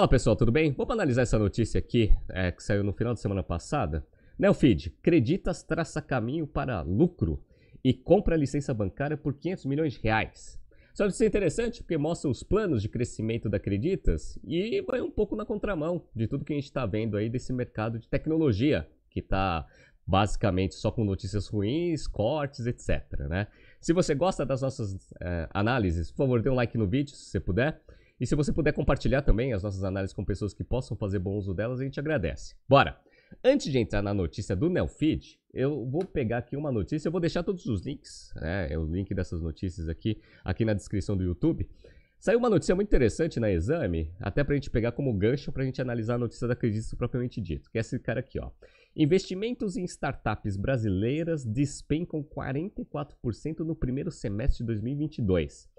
Fala pessoal, tudo bem? Vamos analisar essa notícia aqui é, que saiu no final de semana passada. Neofeed, Creditas traça caminho para lucro e compra licença bancária por 500 milhões de reais. Só isso é interessante porque mostra os planos de crescimento da Creditas e vai um pouco na contramão de tudo que a gente está vendo aí desse mercado de tecnologia que está basicamente só com notícias ruins, cortes, etc. Né? Se você gosta das nossas é, análises, por favor, dê um like no vídeo se você puder. E se você puder compartilhar também as nossas análises com pessoas que possam fazer bom uso delas, a gente agradece. Bora! Antes de entrar na notícia do Nelfeed, eu vou pegar aqui uma notícia, eu vou deixar todos os links, né, o link dessas notícias aqui, aqui na descrição do YouTube. Saiu uma notícia muito interessante na Exame, até para a gente pegar como gancho para a gente analisar a notícia da Creditas propriamente dito, que é esse cara aqui, ó. Investimentos em startups brasileiras despencam 44% no primeiro semestre de 2022.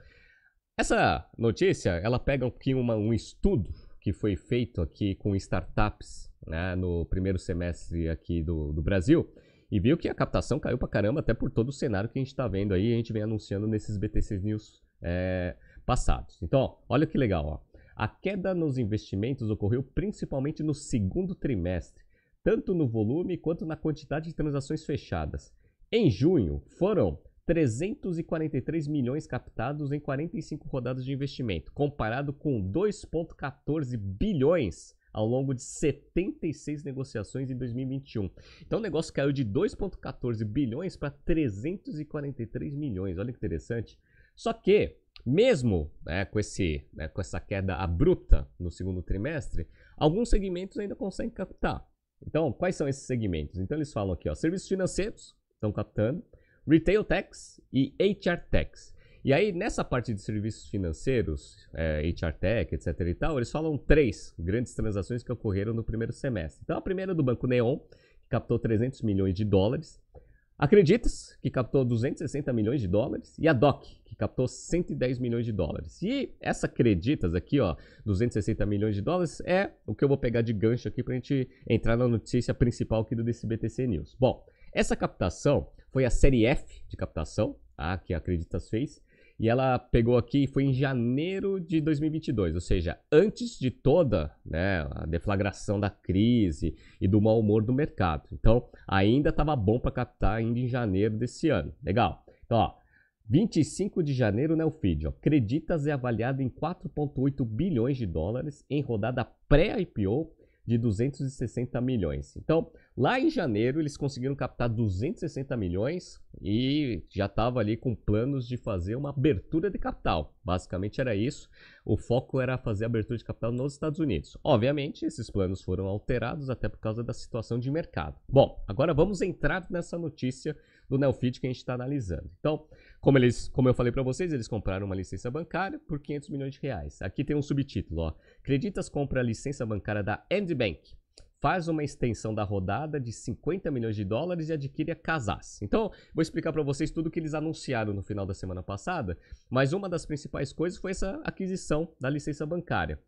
Essa notícia, ela pega aqui uma, um estudo que foi feito aqui com startups né, no primeiro semestre aqui do, do Brasil e viu que a captação caiu pra caramba até por todo o cenário que a gente está vendo aí a gente vem anunciando nesses BTC News é, passados. Então, olha que legal, ó. A queda nos investimentos ocorreu principalmente no segundo trimestre, tanto no volume quanto na quantidade de transações fechadas. Em junho, foram 343 milhões captados em 45 rodadas de investimento, comparado com 2,14 bilhões ao longo de 76 negociações em 2021. Então o negócio caiu de 2,14 bilhões para 343 milhões. Olha que interessante. Só que, mesmo né, com, esse, né, com essa queda abrupta no segundo trimestre, alguns segmentos ainda conseguem captar. Então, quais são esses segmentos? Então eles falam aqui, ó, serviços financeiros estão captando, Retail Tax e HR Tax. E aí, nessa parte de serviços financeiros, é, HR Tech, etc e tal, eles falam três grandes transações que ocorreram no primeiro semestre. Então, a primeira é do Banco Neon, que captou 300 milhões de dólares. Acreditas, que captou 260 milhões de dólares. E a DOC, que captou 110 milhões de dólares. E essa Acreditas aqui, ó, 260 milhões de dólares, é o que eu vou pegar de gancho aqui para a gente entrar na notícia principal aqui do DCBTC News. Bom, essa captação foi a série F de captação, tá? que a Acreditas fez, e ela pegou aqui, foi em janeiro de 2022, ou seja, antes de toda né, a deflagração da crise e do mau humor do mercado. Então, ainda estava bom para captar ainda em janeiro desse ano. Legal. Então, ó, 25 de janeiro, né, o feed, ó, Creditas é avaliado em 4,8 bilhões de dólares em rodada pré-IPO de 260 milhões. Então, lá em janeiro eles conseguiram captar 260 milhões e já estava ali com planos de fazer uma abertura de capital. Basicamente era isso. O foco era fazer abertura de capital nos Estados Unidos. Obviamente, esses planos foram alterados até por causa da situação de mercado. Bom, agora vamos entrar nessa notícia do Neofit que a gente está analisando. Então, como, eles, como eu falei para vocês, eles compraram uma licença bancária por 500 milhões de reais. Aqui tem um subtítulo, ó. Creditas compra a licença bancária da Endbank, faz uma extensão da rodada de 50 milhões de dólares e adquire a Casas. Então, vou explicar para vocês tudo que eles anunciaram no final da semana passada, mas uma das principais coisas foi essa aquisição da licença bancária.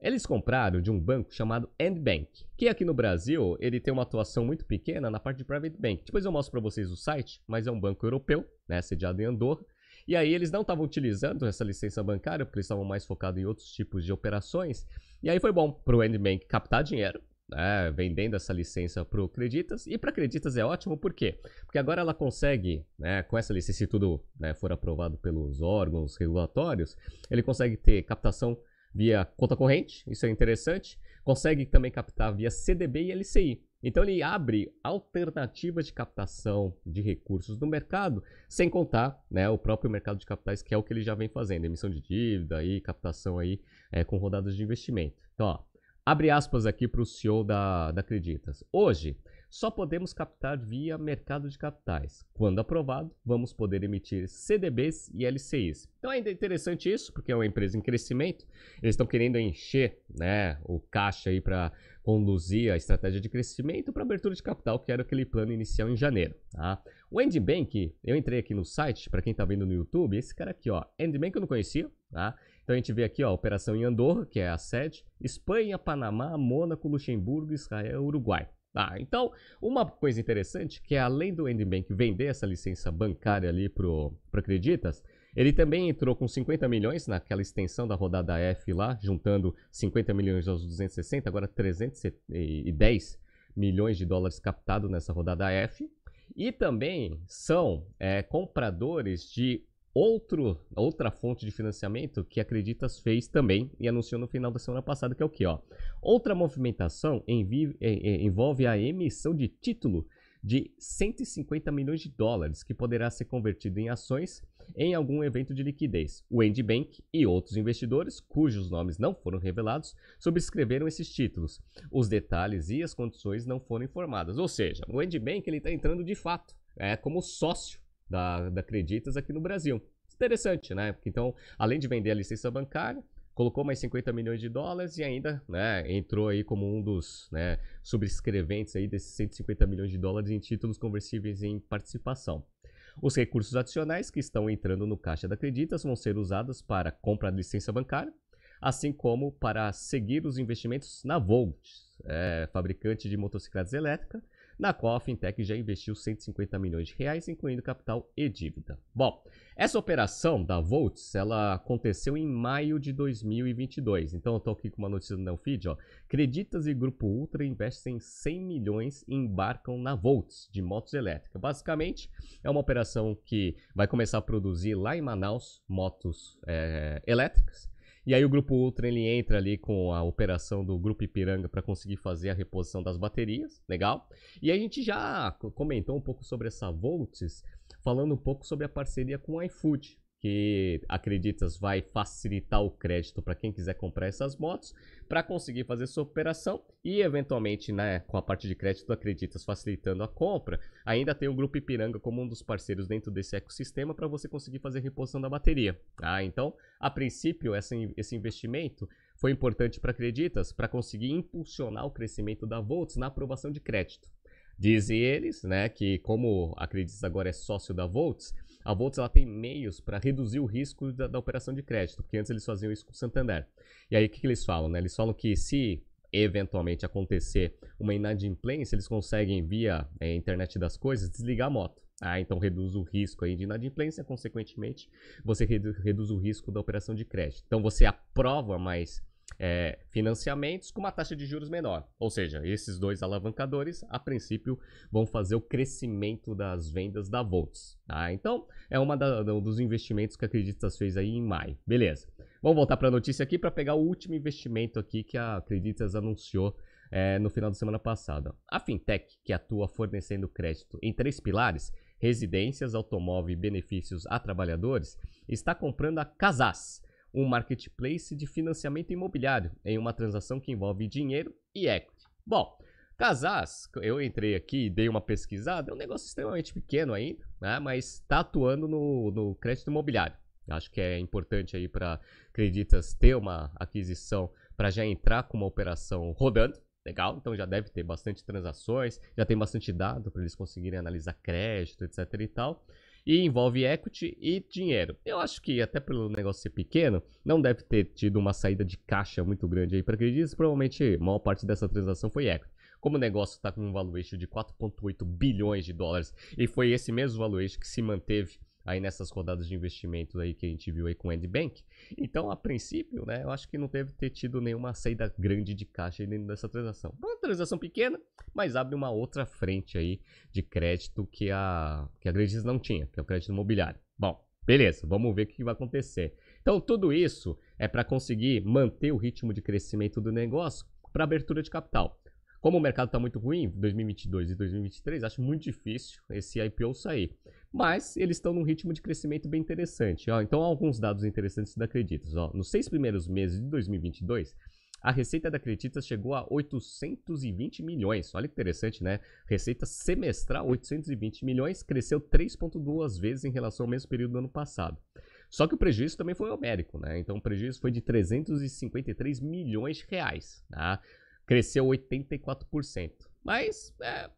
Eles compraram de um banco chamado Endbank, que aqui no Brasil ele tem uma atuação muito pequena na parte de private bank. Depois eu mostro para vocês o site, mas é um banco europeu, né, sediado em Andorra. E aí eles não estavam utilizando essa licença bancária porque eles estavam mais focados em outros tipos de operações. E aí foi bom para o Endbank captar dinheiro, né, vendendo essa licença para o Creditas. E para Creditas é ótimo, por quê? Porque agora ela consegue, né, com essa licença, se tudo né, for aprovado pelos órgãos regulatórios, ele consegue ter captação via conta corrente, isso é interessante. Consegue também captar via CDB e LCI. Então ele abre alternativas de captação de recursos no mercado, sem contar né, o próprio mercado de capitais, que é o que ele já vem fazendo, emissão de dívida e captação aí é, com rodadas de investimento. Então, ó, abre aspas aqui para o CEO da, da Acreditas. Hoje, só podemos captar via mercado de capitais. Quando aprovado, vamos poder emitir CDBs e LCIs. Então é interessante isso, porque é uma empresa em crescimento. Eles estão querendo encher né, o caixa aí para conduzir a estratégia de crescimento para abertura de capital, que era aquele plano inicial em janeiro. Tá? O Endbank, eu entrei aqui no site, para quem está vendo no YouTube, esse cara aqui, ó, Endbank eu não conhecia, tá? Então a gente vê aqui, ó, a operação em Andorra, que é a sede, Espanha, Panamá, Mônaco, Luxemburgo, Israel, Uruguai. Ah, então, uma coisa interessante que além do Endbank vender essa licença bancária ali para Creditas, Ele também entrou com 50 milhões naquela extensão da rodada F lá, juntando 50 milhões aos 260, agora 310 milhões de dólares captados nessa rodada F. E também são é, compradores de outro, outra fonte de financiamento que Acreditas fez também e anunciou no final da semana passada, que é o que? Outra movimentação envolve a emissão de título de 150 milhões de dólares, que poderá ser convertido em ações em algum evento de liquidez. O Andy Bank e outros investidores, cujos nomes não foram revelados, subscreveram esses títulos. Os detalhes e as condições não foram informadas. Ou seja, o Andy Bank está entrando de fato é, como sócio da, da Creditas aqui no Brasil. Interessante, né? Então, além de vender a licença bancária, colocou mais 50 milhões de dólares e ainda né, entrou aí como um dos né, subscreventes aí desses 150 milhões de dólares em títulos conversíveis em participação. Os recursos adicionais que estão entrando no caixa da Creditas vão ser usados para compra de licença bancária, assim como para seguir os investimentos na Volt, é, fabricante de motocicletas elétricas, na qual a fintech já investiu 150 milhões de reais, incluindo capital e dívida. Bom, essa operação da Volts, ela aconteceu em maio de 2022. Então eu estou aqui com uma notícia do Neofeed, ó. Creditas e Grupo Ultra investem 100 milhões e embarcam na Volts de motos elétricas. Basicamente, é uma operação que vai começar a produzir lá em Manaus motos é, elétricas e aí o grupo Ultra ele entra ali com a operação do grupo Ipiranga para conseguir fazer a reposição das baterias, legal? E a gente já comentou um pouco sobre essa Volts, falando um pouco sobre a parceria com o iFood que acreditas vai facilitar o crédito para quem quiser comprar essas motos para conseguir fazer sua operação e eventualmente, né, com a parte de crédito acreditas facilitando a compra, ainda tem o grupo Ipiranga como um dos parceiros dentro desse ecossistema para você conseguir fazer reposição da bateria. Ah, então, a princípio, essa, esse investimento foi importante para acreditas para conseguir impulsionar o crescimento da Volts na aprovação de crédito. Dizem eles, né, que como acreditas agora é sócio da Volts, a Volts ela tem meios para reduzir o risco da, da, operação de crédito, porque antes eles faziam isso com o Santander. E aí o que, que eles falam? Né? Eles falam que se eventualmente acontecer uma inadimplência, eles conseguem, via é, internet das coisas, desligar a moto. Ah, então reduz o risco aí de inadimplência, consequentemente, você reduz o risco da operação de crédito. Então você aprova mais é, financiamentos com uma taxa de juros menor. Ou seja, esses dois alavancadores, a princípio, vão fazer o crescimento das vendas da Volts. Tá? Então, é uma da, um dos investimentos que a Acreditas fez aí em maio. Beleza. Vamos voltar para a notícia aqui para pegar o último investimento aqui que a Acreditas anunciou é, no final da semana passada. A fintech, que atua fornecendo crédito em três pilares, residências, automóvel e benefícios a trabalhadores, está comprando a Casas, um marketplace de financiamento imobiliário em uma transação que envolve dinheiro e equity. Bom, Casas, eu entrei aqui e dei uma pesquisada, é um negócio extremamente pequeno ainda, né? mas está atuando no, no crédito imobiliário. Acho que é importante aí para Creditas ter uma aquisição para já entrar com uma operação rodando. Legal, então já deve ter bastante transações, já tem bastante dado para eles conseguirem analisar crédito, etc e tal e envolve equity e dinheiro. Eu acho que até pelo negócio ser pequeno, não deve ter tido uma saída de caixa muito grande aí para acreditar. Provavelmente a maior parte dessa transação foi equity. Como o negócio está com um valuation de 4,8 bilhões de dólares e foi esse mesmo valuation que se manteve aí nessas rodadas de investimento aí que a gente viu aí com o Endbank. Então, a princípio, né, eu acho que não deve ter tido nenhuma saída grande de caixa dentro dessa transação. Uma transação pequena, mas abre uma outra frente aí de crédito que a que a Grediz não tinha, que é o crédito imobiliário. Bom, beleza, vamos ver o que vai acontecer. Então, tudo isso é para conseguir manter o ritmo de crescimento do negócio para abertura de capital. Como o mercado está muito ruim, 2022 e 2023, acho muito difícil esse IPO sair. Mas eles estão num ritmo de crescimento bem interessante. Ó. Então, alguns dados interessantes da Creditas. Ó. Nos seis primeiros meses de 2022, a receita da Creditas chegou a 820 milhões. Olha que interessante, né? Receita semestral, 820 milhões, cresceu 3,2 vezes em relação ao mesmo período do ano passado. Só que o prejuízo também foi homérico, né? Então o prejuízo foi de 353 milhões de reais, tá? Cresceu 84%. Mas é,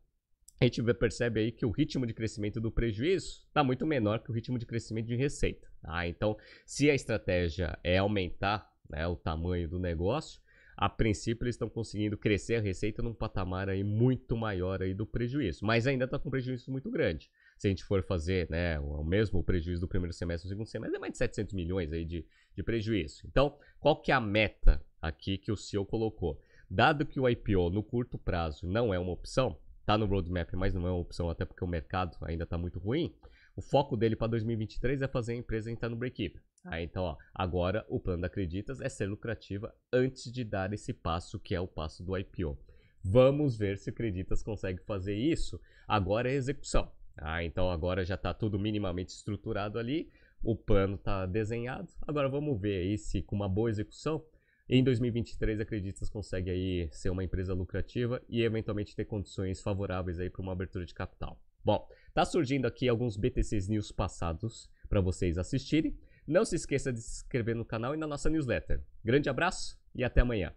a gente percebe aí que o ritmo de crescimento do prejuízo está muito menor que o ritmo de crescimento de receita. Tá? Então, se a estratégia é aumentar né, o tamanho do negócio, a princípio eles estão conseguindo crescer a receita num patamar aí muito maior aí do prejuízo, mas ainda está com prejuízo muito grande. se a gente for fazer né, o mesmo prejuízo do primeiro semestre do segundo semestre, é mais de 700 milhões aí de, de prejuízo. Então, qual que é a meta aqui que o CEO colocou? Dado que o IPO no curto prazo não é uma opção, está no roadmap, mas não é uma opção até porque o mercado ainda está muito ruim, o foco dele para 2023 é fazer a empresa entrar no break-even. Ah, então, ó, agora o plano da Acreditas é ser lucrativa antes de dar esse passo que é o passo do IPO. Vamos ver se Acreditas consegue fazer isso. Agora é execução. Ah, então agora já está tudo minimamente estruturado ali, o plano está desenhado. Agora vamos ver aí se com uma boa execução em 2023 Acreditas consegue aí ser uma empresa lucrativa e eventualmente ter condições favoráveis aí para uma abertura de capital. Bom, tá surgindo aqui alguns BTCs News passados para vocês assistirem. Não se esqueça de se inscrever no canal e na nossa newsletter. Grande abraço e até amanhã.